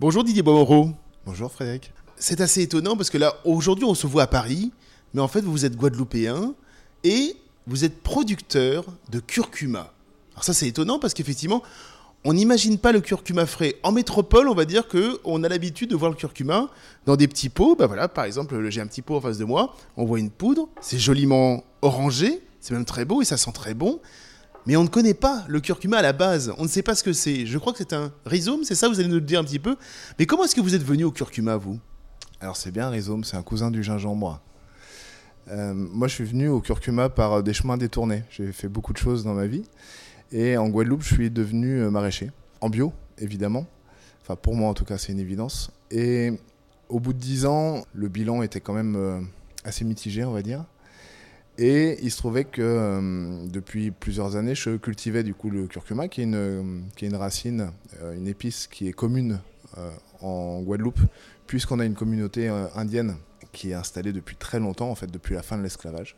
Bonjour Didier Bomoro. Bonjour Frédéric. C'est assez étonnant parce que là, aujourd'hui, on se voit à Paris, mais en fait, vous êtes guadeloupéen et vous êtes producteur de curcuma. Alors ça, c'est étonnant parce qu'effectivement, on n'imagine pas le curcuma frais. En métropole, on va dire que on a l'habitude de voir le curcuma dans des petits pots. Ben voilà, par exemple, j'ai un petit pot en face de moi. On voit une poudre. C'est joliment orangé. C'est même très beau et ça sent très bon. Mais on ne connaît pas le curcuma à la base. On ne sait pas ce que c'est. Je crois que c'est un rhizome, c'est ça Vous allez nous le dire un petit peu. Mais comment est-ce que vous êtes venu au curcuma, vous? Alors c'est bien un rhizome, c'est un cousin du gingembre. Euh, moi, je suis venu au curcuma par des chemins détournés. J'ai fait beaucoup de choses dans ma vie. Et en Guadeloupe, je suis devenu euh, maraîcher. En bio, évidemment. Enfin, pour moi, en tout cas, c'est une évidence. Et au bout de dix ans, le bilan était quand même euh, assez mitigé, on va dire. Et il se trouvait que euh, depuis plusieurs années, je cultivais du coup le curcuma, qui est une, qui est une racine, une épice qui est commune en Guadeloupe, puisqu'on a une communauté indienne qui est installée depuis très longtemps, en fait, depuis la fin de l'esclavage.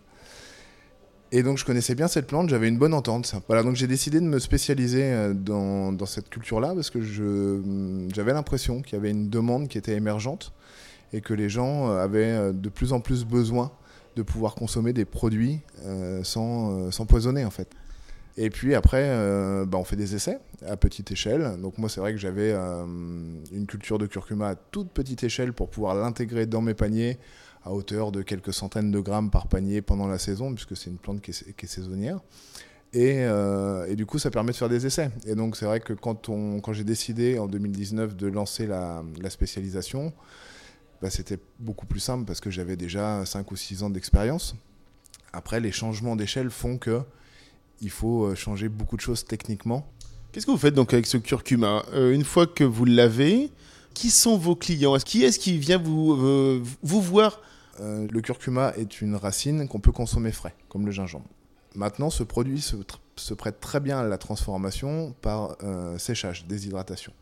Et donc je connaissais bien cette plante, j'avais une bonne entente. Voilà, donc j'ai décidé de me spécialiser euh, dans, dans cette culture-là parce que mm, j'avais l'impression qu'il y avait une demande qui était émergente et que les gens euh, avaient euh, de plus en plus besoin de pouvoir consommer des produits sans, sans poisonner en fait. Et puis après, bah, on fait des essais à petite échelle. Donc moi, c'est vrai que j'avais une culture de curcuma à toute petite échelle pour pouvoir l'intégrer dans mes paniers à hauteur de quelques centaines de grammes par panier pendant la saison, puisque c'est une plante qui est, saisonnière. Euh, et, du coup, ça permet de faire des essais. Et donc, c'est vrai que quand, quand j'ai décidé en 2019 de lancer la, spécialisation, bah, c'était beaucoup plus simple parce que j'avais déjà 5 ou 6 ans d'expérience. Après, les changements d'échelle font que il faut euh, changer beaucoup de choses techniquement. Qu'est-ce que vous faites donc avec ce curcuma? Euh, Une fois que vous l'avez, qui sont vos clients? Qui est-ce qui vient vous, vous voir? Euh, le curcuma est une racine qu'on peut consommer frais, comme le gingembre. Maintenant, ce produit se, prête très bien à la transformation par euh, séchage, déshydratation,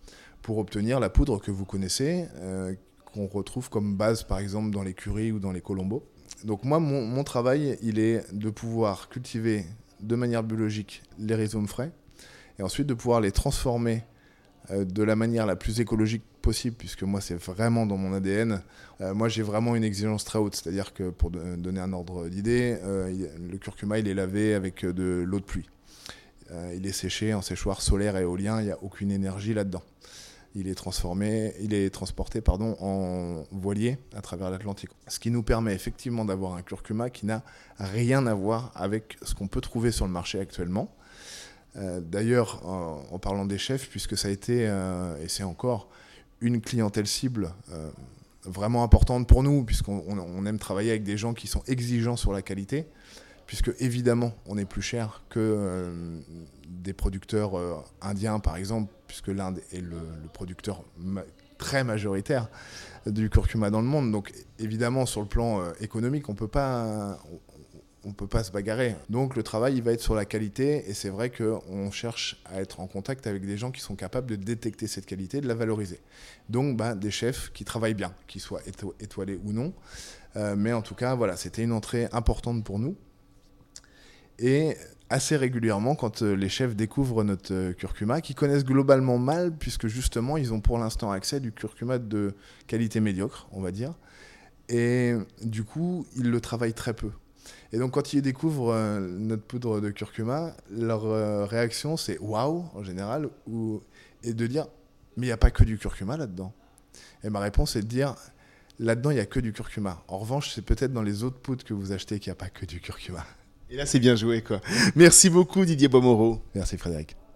pour obtenir la poudre que vous connaissez, euh, qu'on retrouve comme base par exemple dans les curries ou dans les colombos. Donc moi, mon, travail, il est de pouvoir cultiver de manière biologique les rhizomes frais, et ensuite de pouvoir les transformer de la manière la plus écologique possible, puisque moi, c'est vraiment dans mon ADN. Euh, moi, j'ai vraiment une exigence très haute, c'est-à-dire que pour donner un ordre d'idée, euh, le curcuma, il est lavé avec de l'eau de pluie. Euh, il est séché en séchoir solaire et éolien, il n'y a aucune énergie là-dedans. Il est transformé, il est transporté pardon, en voilier à travers l'Atlantique. Ce qui nous permet effectivement d'avoir un curcuma qui n'a rien à voir avec ce qu'on peut trouver sur le marché actuellement. D'ailleurs, en, parlant des chefs, puisque ça a été, et c'est encore, une clientèle cible euh, vraiment importante pour nous, puisqu'on aime travailler avec des gens qui sont exigeants sur la qualité, puisque évidemment, on est plus cher que euh, des producteurs euh, indiens, par exemple, puisque l'Inde est le, producteur très majoritaire du curcuma dans le monde. Donc évidemment, sur le plan économique, on peut pas, on peut pas se bagarrer. Donc le travail, il va être sur la qualité, et c'est vrai qu'on cherche à être en contact avec des gens qui sont capables de détecter cette qualité, de la valoriser. Donc bah, des chefs qui travaillent bien, qu'ils soient étoilés ou non. Euh, mais en tout cas, voilà, c'était une entrée importante pour nous. Et assez régulièrement, quand euh, les chefs découvrent notre euh, curcuma, qui connaissent globalement mal, puisque justement, ils ont pour l'instant accès à du curcuma de qualité médiocre, on va dire. Et du coup, ils le travaillent très peu. Et donc, quand ils découvrent euh, notre poudre de curcuma, leur réaction, c'est waouh, en général, ou, et de dire, mais il n'y a pas que du curcuma là-dedans. Et ma réponse est de dire, là-dedans, il n'y a que du curcuma. En revanche, c'est peut-être dans les autres poudres que vous achetez qu'il n'y a pas que du curcuma. Et là, c'est bien joué, quoi. Merci beaucoup, Didier Bomoro. Merci, Frédéric.